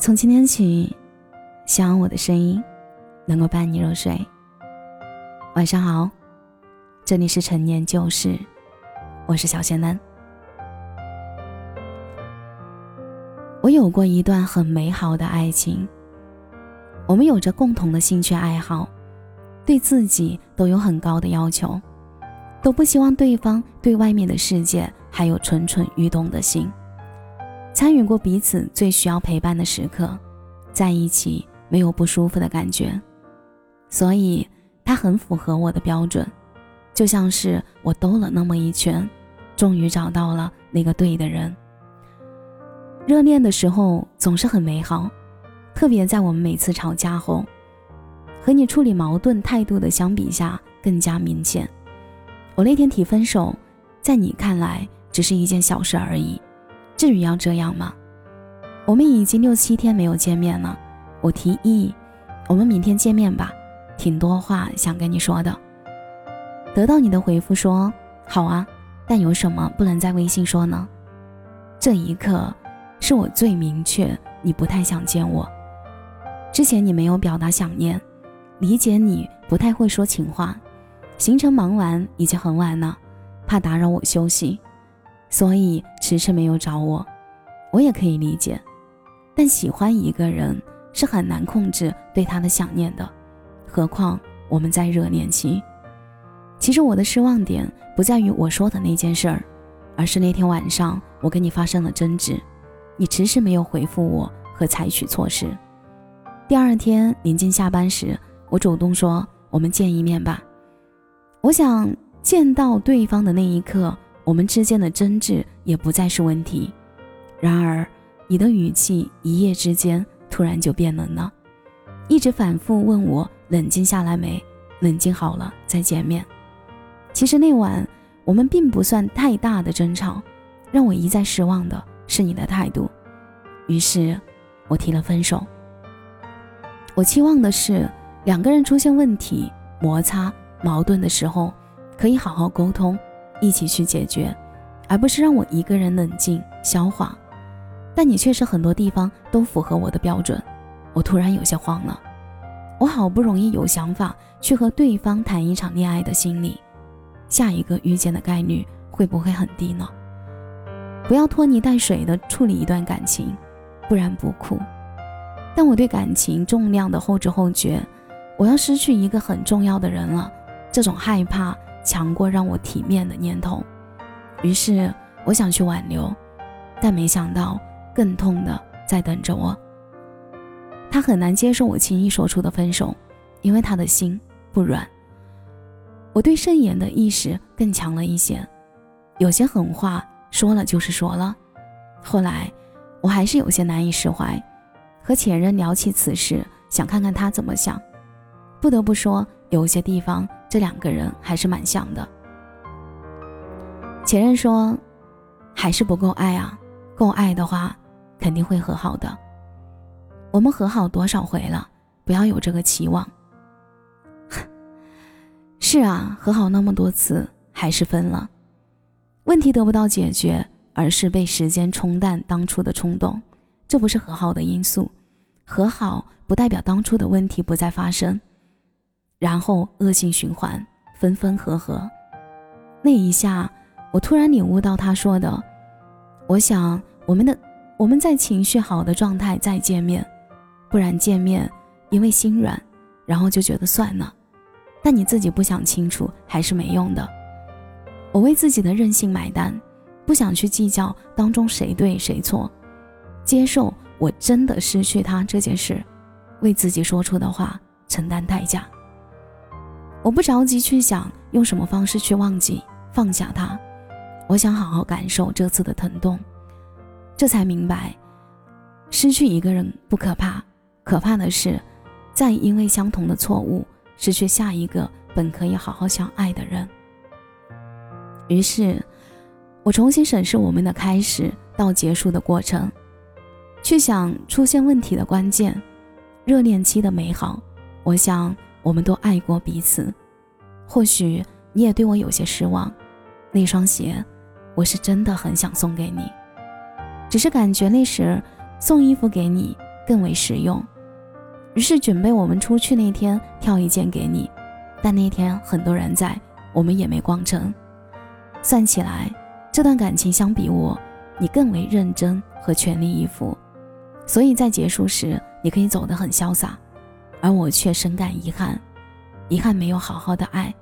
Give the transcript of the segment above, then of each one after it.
从今天起，希望我的声音能够伴你入睡。晚上好，这里是陈年旧事，我是小仙男。我有过一段很美好的爱情，我们有着共同的兴趣爱好，对自己都有很高的要求，都不希望对方对外面的世界还有蠢蠢欲动的心。参与过彼此最需要陪伴的时刻，在一起没有不舒服的感觉，所以他很符合我的标准，就像是我兜了那么一圈，终于找到了那个对的人。热恋的时候总是很美好，特别在我们每次吵架后，和你处理矛盾态度的相比下更加明显。我那天提分手，在你看来只是一件小事而已。至于要这样吗？我们已经六七天没有见面了。我提议，我们明天见面吧，挺多话想跟你说的。得到你的回复说好啊，但有什么不能在微信说呢？这一刻，是我最明确你不太想见我。之前你没有表达想念，理解你不太会说情话，行程忙完已经很晚了，怕打扰我休息。所以迟迟没有找我，我也可以理解。但喜欢一个人是很难控制对他的想念的，何况我们在热恋期。其实我的失望点不在于我说的那件事儿，而是那天晚上我跟你发生了争执，你迟迟没有回复我和采取措施。第二天临近下班时，我主动说我们见一面吧。我想见到对方的那一刻。我们之间的争执也不再是问题，然而你的语气一夜之间突然就变冷了，一直反复问我冷静下来没？冷静好了再见面。其实那晚我们并不算太大的争吵，让我一再失望的是你的态度，于是我提了分手。我期望的是两个人出现问题、摩擦、矛盾的时候，可以好好沟通。一起去解决，而不是让我一个人冷静消化。但你确实很多地方都符合我的标准，我突然有些慌了。我好不容易有想法去和对方谈一场恋爱的心理，下一个遇见的概率会不会很低呢？不要拖泥带水的处理一段感情，不然不酷。但我对感情重量的后知后觉，我要失去一个很重要的人了，这种害怕。强过让我体面的念头，于是我想去挽留，但没想到更痛的在等着我。他很难接受我轻易说出的分手，因为他的心不软。我对慎言的意识更强了一些，有些狠话说了就是说了。后来我还是有些难以释怀，和前任聊起此事，想看看他怎么想。不得不说，有些地方。这两个人还是蛮像的。前任说：“还是不够爱啊，够爱的话，肯定会和好的。我们和好多少回了，不要有这个期望。” 是啊，和好那么多次，还是分了。问题得不到解决，而是被时间冲淡当初的冲动，这不是和好的因素。和好不代表当初的问题不再发生。然后恶性循环，分分合合。那一下，我突然领悟到他说的：“我想我们的我们在情绪好的状态再见面，不然见面因为心软，然后就觉得算了。但你自己不想清楚，还是没用的。我为自己的任性买单，不想去计较当中谁对谁错，接受我真的失去他这件事，为自己说出的话承担代价。”我不着急去想用什么方式去忘记放下他，我想好好感受这次的疼痛，这才明白，失去一个人不可怕，可怕的是，再因为相同的错误失去下一个本可以好好相爱的人。于是，我重新审视我们的开始到结束的过程，去想出现问题的关键，热恋期的美好，我想。我们都爱过彼此，或许你也对我有些失望。那双鞋，我是真的很想送给你，只是感觉那时送衣服给你，更为实用。于是准备我们出去那天挑一件给你，但那天很多人在，我们也没逛成。算起来，这段感情相比我，你更为认真和全力以赴，所以在结束时你可以走得很潇洒，而我却深感遗憾，遗憾没有好好的爱。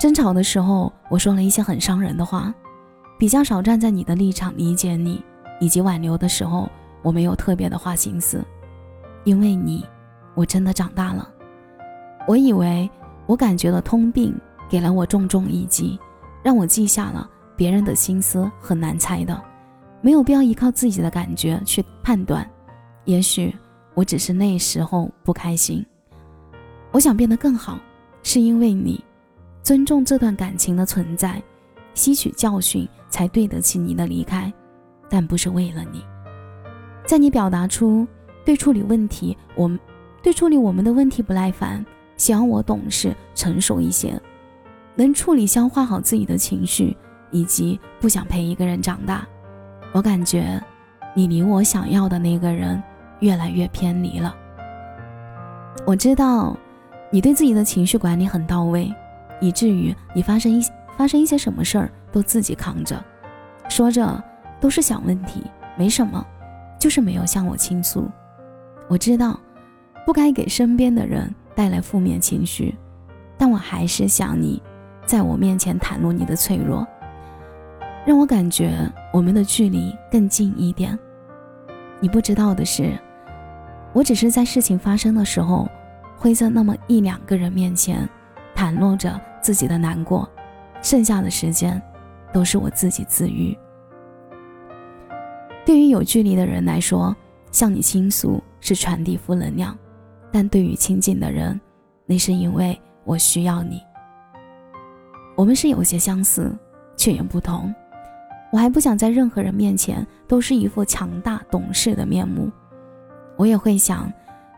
争吵的时候，我说了一些很伤人的话，比较少站在你的立场理解你，以及挽留的时候，我没有特别的花心思，因为你，我真的长大了。我以为我感觉了通病，给了我重重一击，让我记下了别人的心思很难猜的，没有必要依靠自己的感觉去判断。也许我只是那时候不开心，我想变得更好，是因为你。尊重这段感情的存在，吸取教训，才对得起你的离开，但不是为了你。在你表达出对处理问题，我们对处理我们的问题不耐烦，希望我懂事成熟一些，能处理消化好自己的情绪，以及不想陪一个人长大。我感觉你离我想要的那个人越来越偏离了。我知道你对自己的情绪管理很到位。以至于你发生一发生一些什么事儿都自己扛着，说着都是小问题，没什么，就是没有向我倾诉。我知道不该给身边的人带来负面情绪，但我还是想你在我面前袒露你的脆弱，让我感觉我们的距离更近一点。你不知道的是，我只是在事情发生的时候，会在那么一两个人面前。袒露着自己的难过，剩下的时间都是我自己自愈。对于有距离的人来说，向你倾诉是传递负能量；但对于亲近的人，那是因为我需要你。我们是有些相似，却也不同。我还不想在任何人面前都是一副强大懂事的面目。我也会想，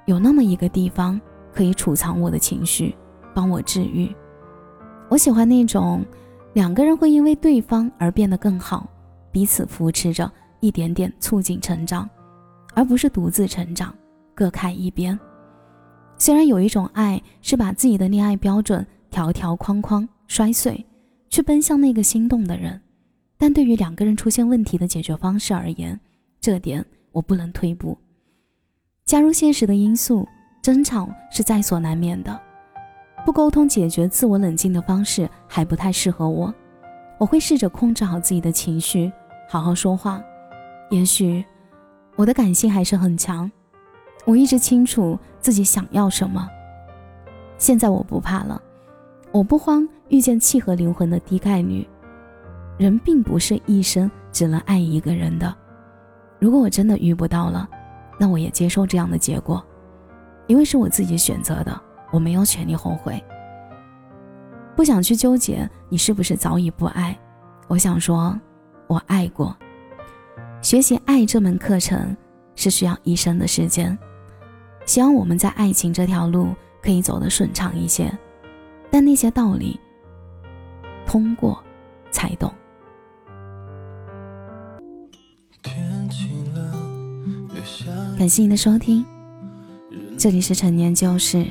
有那么一个地方可以储藏我的情绪。帮我治愈。我喜欢那种两个人会因为对方而变得更好，彼此扶持着，一点点促进成长，而不是独自成长，各开一边。虽然有一种爱是把自己的恋爱标准条条框框摔碎，去奔向那个心动的人，但对于两个人出现问题的解决方式而言，这点我不能退步。加入现实的因素，争吵是在所难免的。不沟通解决自我冷静的方式还不太适合我，我会试着控制好自己的情绪，好好说话。也许我的感性还是很强，我一直清楚自己想要什么。现在我不怕了，我不慌遇见契合灵魂的低概率。人并不是一生只能爱一个人的，如果我真的遇不到了，那我也接受这样的结果，因为是我自己选择的。我没有权利后悔，不想去纠结你是不是早已不爱。我想说，我爱过。学习爱这门课程是需要一生的时间，希望我们在爱情这条路可以走得顺畅一些。但那些道理，通过才懂。感谢您的收听，这里是陈年旧事。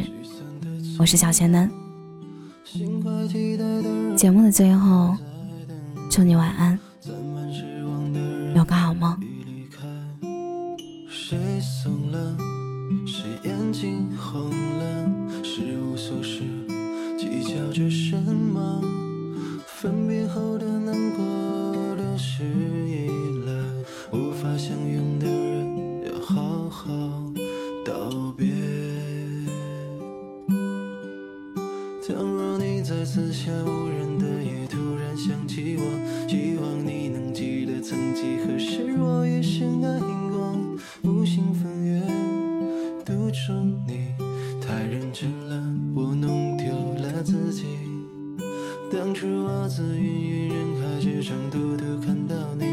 我是小贤男。节目的最后，祝你晚安，有个好梦。谁怂了？谁眼睛红了？是无所事，计较着什么？分别后的几何时，我也深爱过。无心翻阅，独钟你，太认真了，我弄丢了自己。当初我自芸芸人海之中，独独看到你，